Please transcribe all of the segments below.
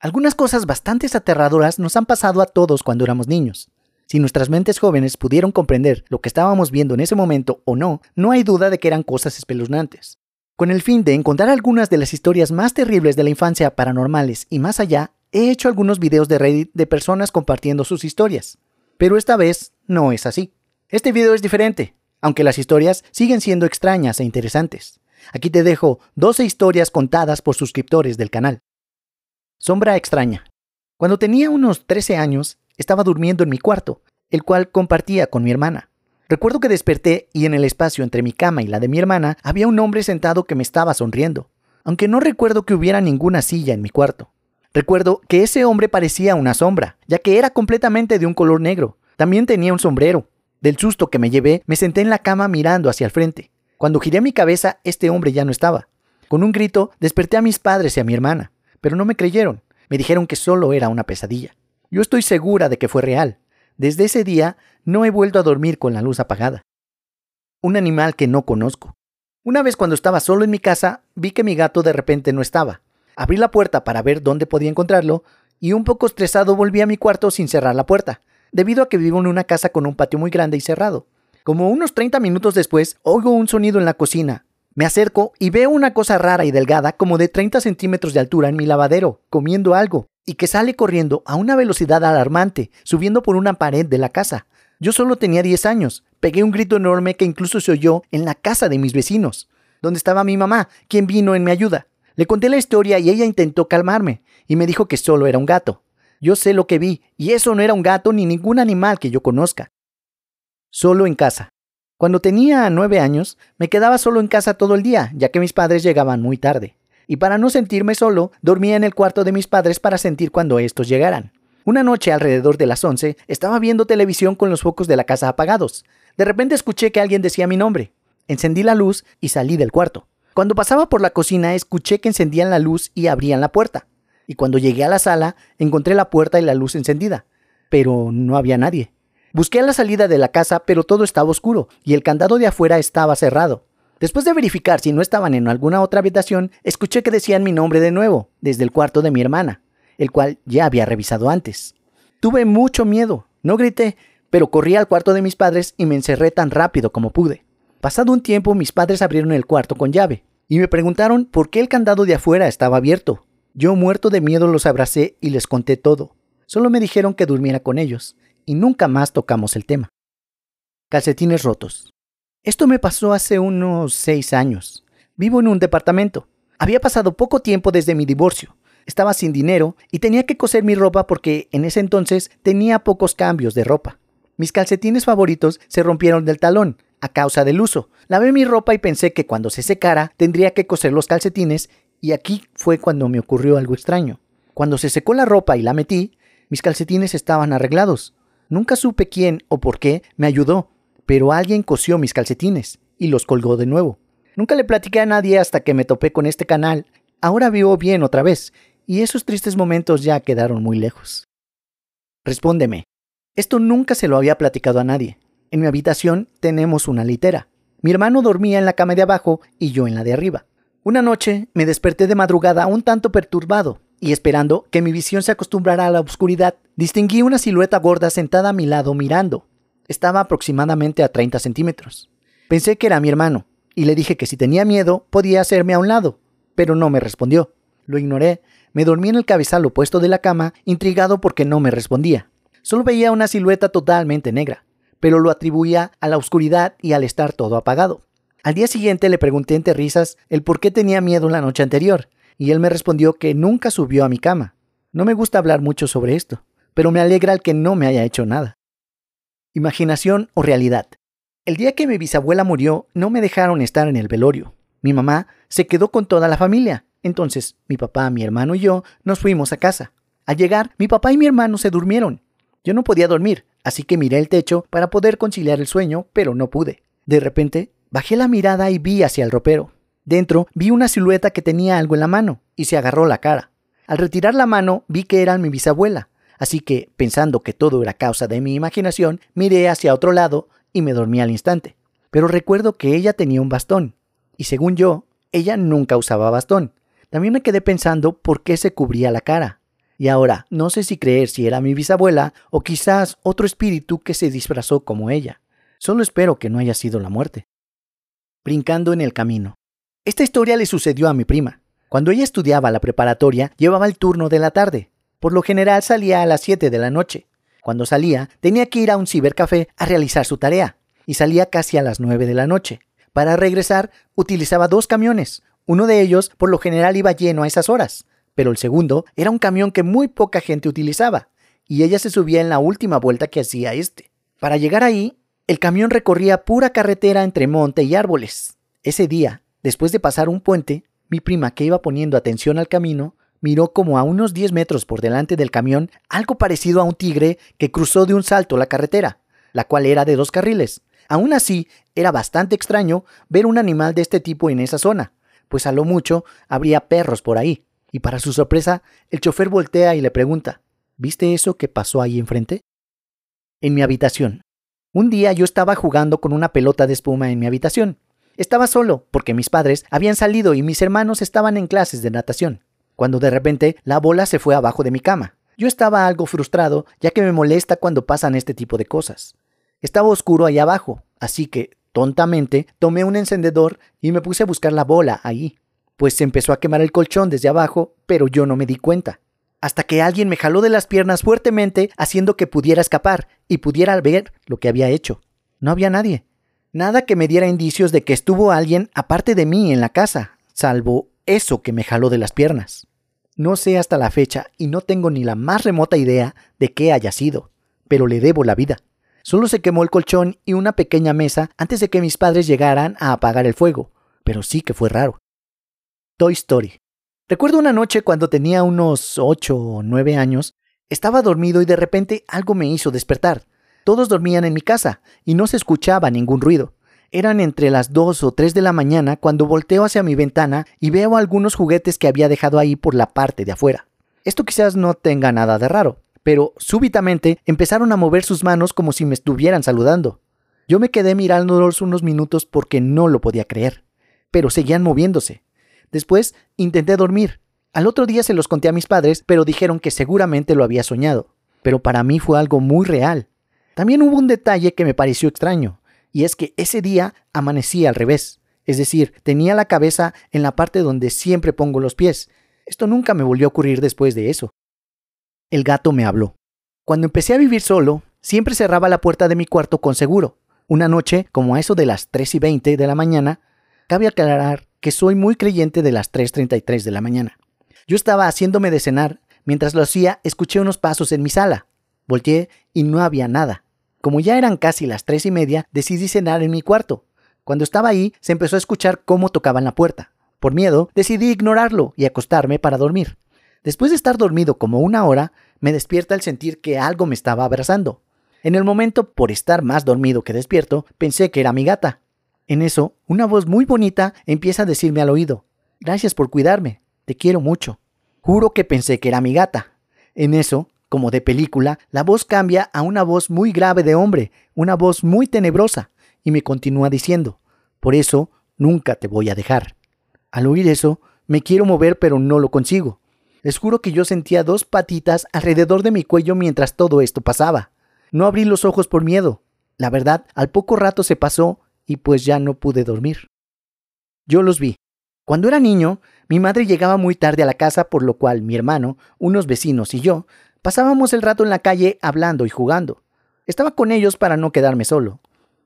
Algunas cosas bastante aterradoras nos han pasado a todos cuando éramos niños. Si nuestras mentes jóvenes pudieron comprender lo que estábamos viendo en ese momento o no, no hay duda de que eran cosas espeluznantes. Con el fin de encontrar algunas de las historias más terribles de la infancia paranormales y más allá, he hecho algunos videos de Reddit de personas compartiendo sus historias. Pero esta vez no es así. Este video es diferente, aunque las historias siguen siendo extrañas e interesantes. Aquí te dejo 12 historias contadas por suscriptores del canal. Sombra extraña. Cuando tenía unos 13 años, estaba durmiendo en mi cuarto, el cual compartía con mi hermana. Recuerdo que desperté y en el espacio entre mi cama y la de mi hermana había un hombre sentado que me estaba sonriendo, aunque no recuerdo que hubiera ninguna silla en mi cuarto. Recuerdo que ese hombre parecía una sombra, ya que era completamente de un color negro. También tenía un sombrero. Del susto que me llevé, me senté en la cama mirando hacia el frente. Cuando giré mi cabeza, este hombre ya no estaba. Con un grito, desperté a mis padres y a mi hermana, pero no me creyeron. Me dijeron que solo era una pesadilla. Yo estoy segura de que fue real. Desde ese día no he vuelto a dormir con la luz apagada. Un animal que no conozco. Una vez cuando estaba solo en mi casa, vi que mi gato de repente no estaba. Abrí la puerta para ver dónde podía encontrarlo y un poco estresado volví a mi cuarto sin cerrar la puerta, debido a que vivo en una casa con un patio muy grande y cerrado. Como unos 30 minutos después, oigo un sonido en la cocina. Me acerco y veo una cosa rara y delgada como de 30 centímetros de altura en mi lavadero, comiendo algo, y que sale corriendo a una velocidad alarmante, subiendo por una pared de la casa. Yo solo tenía 10 años. Pegué un grito enorme que incluso se oyó en la casa de mis vecinos, donde estaba mi mamá, quien vino en mi ayuda. Le conté la historia y ella intentó calmarme, y me dijo que solo era un gato. Yo sé lo que vi, y eso no era un gato ni ningún animal que yo conozca solo en casa. Cuando tenía nueve años, me quedaba solo en casa todo el día, ya que mis padres llegaban muy tarde. Y para no sentirme solo, dormía en el cuarto de mis padres para sentir cuando estos llegaran. Una noche, alrededor de las once, estaba viendo televisión con los focos de la casa apagados. De repente escuché que alguien decía mi nombre. Encendí la luz y salí del cuarto. Cuando pasaba por la cocina, escuché que encendían la luz y abrían la puerta. Y cuando llegué a la sala, encontré la puerta y la luz encendida. Pero no había nadie. Busqué a la salida de la casa, pero todo estaba oscuro y el candado de afuera estaba cerrado. Después de verificar si no estaban en alguna otra habitación, escuché que decían mi nombre de nuevo, desde el cuarto de mi hermana, el cual ya había revisado antes. Tuve mucho miedo, no grité, pero corrí al cuarto de mis padres y me encerré tan rápido como pude. Pasado un tiempo, mis padres abrieron el cuarto con llave y me preguntaron por qué el candado de afuera estaba abierto. Yo muerto de miedo los abracé y les conté todo. Solo me dijeron que durmiera con ellos y nunca más tocamos el tema. Calcetines rotos. Esto me pasó hace unos seis años. Vivo en un departamento. Había pasado poco tiempo desde mi divorcio. Estaba sin dinero y tenía que coser mi ropa porque en ese entonces tenía pocos cambios de ropa. Mis calcetines favoritos se rompieron del talón a causa del uso. Lavé mi ropa y pensé que cuando se secara tendría que coser los calcetines y aquí fue cuando me ocurrió algo extraño. Cuando se secó la ropa y la metí, mis calcetines estaban arreglados. Nunca supe quién o por qué me ayudó, pero alguien cosió mis calcetines y los colgó de nuevo. Nunca le platiqué a nadie hasta que me topé con este canal. Ahora vivo bien otra vez, y esos tristes momentos ya quedaron muy lejos. Respóndeme. Esto nunca se lo había platicado a nadie. En mi habitación tenemos una litera. Mi hermano dormía en la cama de abajo y yo en la de arriba. Una noche me desperté de madrugada un tanto perturbado y esperando que mi visión se acostumbrara a la oscuridad, distinguí una silueta gorda sentada a mi lado mirando. Estaba aproximadamente a 30 centímetros. Pensé que era mi hermano, y le dije que si tenía miedo podía hacerme a un lado, pero no me respondió. Lo ignoré, me dormí en el cabezal opuesto de la cama, intrigado porque no me respondía. Solo veía una silueta totalmente negra, pero lo atribuía a la oscuridad y al estar todo apagado. Al día siguiente le pregunté entre risas el por qué tenía miedo la noche anterior, y él me respondió que nunca subió a mi cama. No me gusta hablar mucho sobre esto, pero me alegra el que no me haya hecho nada. Imaginación o realidad. El día que mi bisabuela murió, no me dejaron estar en el velorio. Mi mamá se quedó con toda la familia. Entonces, mi papá, mi hermano y yo nos fuimos a casa. Al llegar, mi papá y mi hermano se durmieron. Yo no podía dormir, así que miré el techo para poder conciliar el sueño, pero no pude. De repente, bajé la mirada y vi hacia el ropero. Dentro vi una silueta que tenía algo en la mano y se agarró la cara. Al retirar la mano vi que era mi bisabuela, así que, pensando que todo era causa de mi imaginación, miré hacia otro lado y me dormí al instante. Pero recuerdo que ella tenía un bastón, y según yo, ella nunca usaba bastón. También me quedé pensando por qué se cubría la cara. Y ahora, no sé si creer si era mi bisabuela o quizás otro espíritu que se disfrazó como ella. Solo espero que no haya sido la muerte. Brincando en el camino. Esta historia le sucedió a mi prima. Cuando ella estudiaba la preparatoria, llevaba el turno de la tarde. Por lo general salía a las 7 de la noche. Cuando salía, tenía que ir a un cibercafé a realizar su tarea, y salía casi a las 9 de la noche. Para regresar, utilizaba dos camiones. Uno de ellos, por lo general, iba lleno a esas horas, pero el segundo era un camión que muy poca gente utilizaba, y ella se subía en la última vuelta que hacía este. Para llegar ahí, el camión recorría pura carretera entre monte y árboles. Ese día, después de pasar un puente, mi prima, que iba poniendo atención al camino, miró como a unos 10 metros por delante del camión algo parecido a un tigre que cruzó de un salto la carretera, la cual era de dos carriles. Aún así, era bastante extraño ver un animal de este tipo en esa zona, pues a lo mucho habría perros por ahí. Y para su sorpresa, el chofer voltea y le pregunta, ¿Viste eso que pasó ahí enfrente? En mi habitación. Un día yo estaba jugando con una pelota de espuma en mi habitación. Estaba solo, porque mis padres habían salido y mis hermanos estaban en clases de natación cuando de repente la bola se fue abajo de mi cama. Yo estaba algo frustrado, ya que me molesta cuando pasan este tipo de cosas. Estaba oscuro ahí abajo, así que, tontamente, tomé un encendedor y me puse a buscar la bola ahí. Pues se empezó a quemar el colchón desde abajo, pero yo no me di cuenta. Hasta que alguien me jaló de las piernas fuertemente, haciendo que pudiera escapar y pudiera ver lo que había hecho. No había nadie. Nada que me diera indicios de que estuvo alguien aparte de mí en la casa, salvo eso que me jaló de las piernas. No sé hasta la fecha y no tengo ni la más remota idea de qué haya sido, pero le debo la vida. Solo se quemó el colchón y una pequeña mesa antes de que mis padres llegaran a apagar el fuego, pero sí que fue raro. Toy Story. Recuerdo una noche cuando tenía unos 8 o 9 años, estaba dormido y de repente algo me hizo despertar. Todos dormían en mi casa y no se escuchaba ningún ruido. Eran entre las 2 o 3 de la mañana cuando volteo hacia mi ventana y veo algunos juguetes que había dejado ahí por la parte de afuera. Esto quizás no tenga nada de raro, pero súbitamente empezaron a mover sus manos como si me estuvieran saludando. Yo me quedé mirándolos unos minutos porque no lo podía creer, pero seguían moviéndose. Después intenté dormir. Al otro día se los conté a mis padres, pero dijeron que seguramente lo había soñado. Pero para mí fue algo muy real. También hubo un detalle que me pareció extraño y es que ese día amanecí al revés, es decir, tenía la cabeza en la parte donde siempre pongo los pies. Esto nunca me volvió a ocurrir después de eso. El gato me habló. Cuando empecé a vivir solo, siempre cerraba la puerta de mi cuarto con seguro. Una noche, como a eso de las 3 y 20 de la mañana, cabe aclarar que soy muy creyente de las 3.33 de la mañana. Yo estaba haciéndome de cenar. Mientras lo hacía, escuché unos pasos en mi sala. Volteé y no había nada. Como ya eran casi las tres y media, decidí cenar en mi cuarto. Cuando estaba ahí, se empezó a escuchar cómo tocaban la puerta. Por miedo, decidí ignorarlo y acostarme para dormir. Después de estar dormido como una hora, me despierta el sentir que algo me estaba abrazando. En el momento, por estar más dormido que despierto, pensé que era mi gata. En eso, una voz muy bonita empieza a decirme al oído, Gracias por cuidarme, te quiero mucho. Juro que pensé que era mi gata. En eso, como de película, la voz cambia a una voz muy grave de hombre, una voz muy tenebrosa, y me continúa diciendo, por eso nunca te voy a dejar. Al oír eso, me quiero mover pero no lo consigo. Les juro que yo sentía dos patitas alrededor de mi cuello mientras todo esto pasaba. No abrí los ojos por miedo. La verdad, al poco rato se pasó y pues ya no pude dormir. Yo los vi. Cuando era niño, mi madre llegaba muy tarde a la casa, por lo cual mi hermano, unos vecinos y yo Pasábamos el rato en la calle hablando y jugando. Estaba con ellos para no quedarme solo.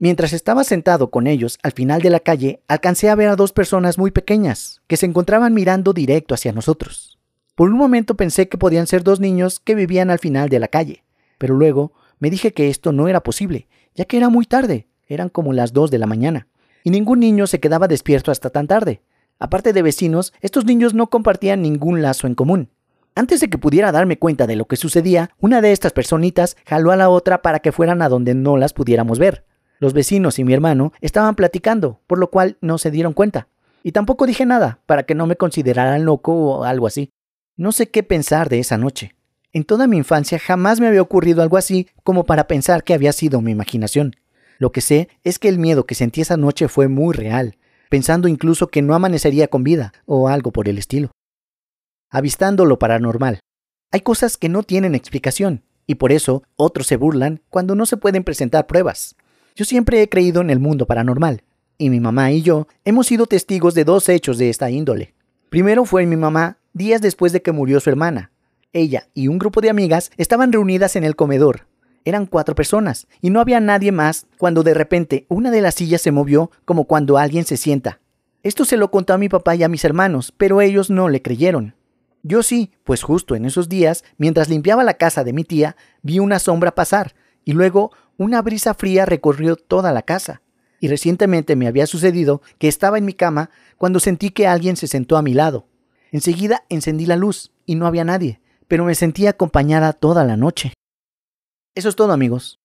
Mientras estaba sentado con ellos al final de la calle, alcancé a ver a dos personas muy pequeñas que se encontraban mirando directo hacia nosotros. Por un momento pensé que podían ser dos niños que vivían al final de la calle, pero luego me dije que esto no era posible, ya que era muy tarde, eran como las dos de la mañana, y ningún niño se quedaba despierto hasta tan tarde. Aparte de vecinos, estos niños no compartían ningún lazo en común. Antes de que pudiera darme cuenta de lo que sucedía, una de estas personitas jaló a la otra para que fueran a donde no las pudiéramos ver. Los vecinos y mi hermano estaban platicando, por lo cual no se dieron cuenta. Y tampoco dije nada, para que no me consideraran loco o algo así. No sé qué pensar de esa noche. En toda mi infancia jamás me había ocurrido algo así como para pensar que había sido mi imaginación. Lo que sé es que el miedo que sentí esa noche fue muy real, pensando incluso que no amanecería con vida o algo por el estilo avistando lo paranormal. Hay cosas que no tienen explicación, y por eso otros se burlan cuando no se pueden presentar pruebas. Yo siempre he creído en el mundo paranormal, y mi mamá y yo hemos sido testigos de dos hechos de esta índole. Primero fue mi mamá días después de que murió su hermana. Ella y un grupo de amigas estaban reunidas en el comedor. Eran cuatro personas, y no había nadie más cuando de repente una de las sillas se movió como cuando alguien se sienta. Esto se lo contó a mi papá y a mis hermanos, pero ellos no le creyeron. Yo sí, pues justo en esos días, mientras limpiaba la casa de mi tía, vi una sombra pasar, y luego una brisa fría recorrió toda la casa. Y recientemente me había sucedido que estaba en mi cama cuando sentí que alguien se sentó a mi lado. Enseguida encendí la luz y no había nadie, pero me sentí acompañada toda la noche. Eso es todo amigos.